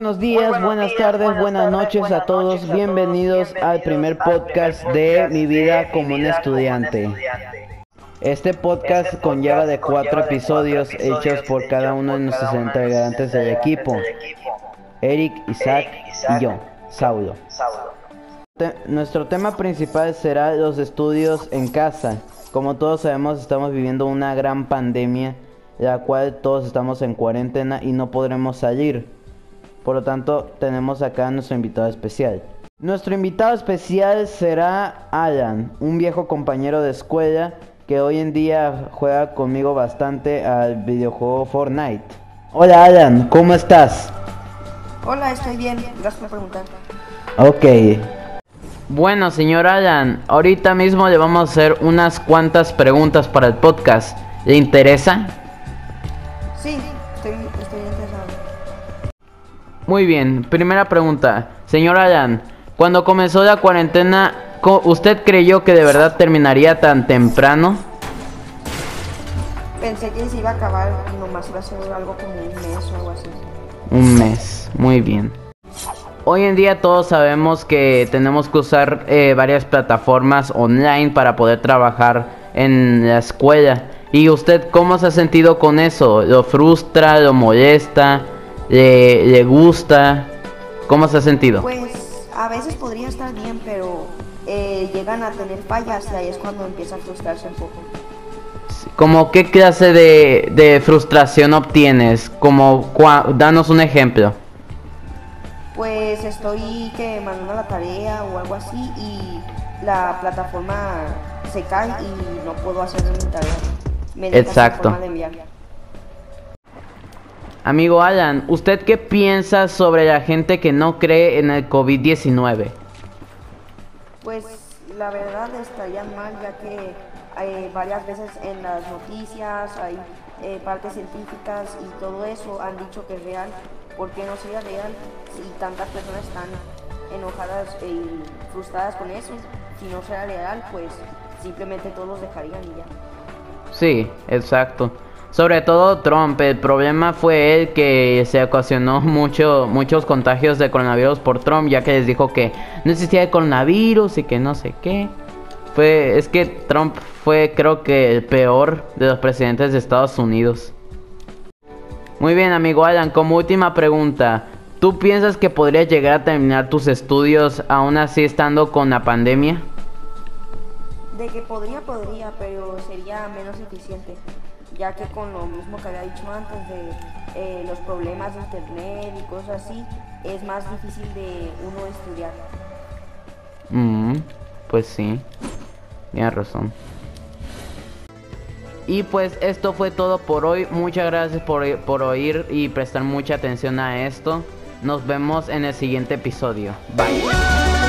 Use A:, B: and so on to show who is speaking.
A: Buenos días, buenas tardes, buenas noches a todos. Bienvenidos al primer podcast de mi vida como un estudiante. Este podcast conlleva de cuatro episodios hechos por cada uno de nuestros integrantes del equipo. Eric, Isaac y yo, Saulo. Nuestro tema principal será los estudios en casa. Como todos sabemos, estamos viviendo una gran pandemia, la cual todos estamos en cuarentena y no podremos salir. Por lo tanto, tenemos acá a nuestro invitado especial. Nuestro invitado especial será Alan, un viejo compañero de escuela que hoy en día juega conmigo bastante al videojuego Fortnite. Hola Alan, ¿cómo estás?
B: Hola, estoy bien. Gracias por preguntar.
A: Ok. Bueno, señor Alan, ahorita mismo le vamos a hacer unas cuantas preguntas para el podcast. ¿Le interesa?
B: Sí.
A: Muy bien, primera pregunta. Señor Alan, cuando comenzó la cuarentena, ¿usted creyó que de verdad terminaría tan temprano?
B: Pensé que se iba a acabar y nomás iba a ser algo como un mes o algo así.
A: Un mes, muy bien. Hoy en día todos sabemos que tenemos que usar eh, varias plataformas online para poder trabajar en la escuela. ¿Y usted cómo se ha sentido con eso? ¿Lo frustra? ¿Lo molesta? ¿Le, le gusta? ¿Cómo se ha sentido?
B: Pues a veces podría estar bien, pero eh, llegan a tener fallas y ahí es cuando empieza a frustrarse un poco.
A: ¿Como qué clase de, de frustración obtienes? Como, cua- danos un ejemplo.
B: Pues estoy que mandando la tarea o algo así y la plataforma se cae y no puedo hacer mi tarea. Me
A: Exacto.
B: de enviar.
A: Amigo Alan, ¿usted qué piensa sobre la gente que no cree en el COVID-19?
B: Pues la verdad estaría mal ya que eh, varias veces en las noticias hay eh, partes científicas y todo eso han dicho que es real. ¿Por qué no sería real si tantas personas están enojadas y frustradas con eso? Si no sea real, pues simplemente todos los dejarían y ya.
A: Sí, exacto. Sobre todo Trump, el problema fue él que se ocasionó mucho, muchos contagios de coronavirus por Trump, ya que les dijo que no existía coronavirus y que no sé qué. Fue, es que Trump fue creo que el peor de los presidentes de Estados Unidos. Muy bien, amigo Alan, como última pregunta, ¿tú piensas que podrías llegar a terminar tus estudios aún así estando con la pandemia?
B: De que podría, podría, pero sería menos eficiente, ya que con lo mismo que había dicho antes de eh, los problemas de internet y cosas así, es más difícil de uno estudiar.
A: Mm, pues sí, tienes razón. Y pues esto fue todo por hoy. Muchas gracias por, por oír y prestar mucha atención a esto. Nos vemos en el siguiente episodio. Bye.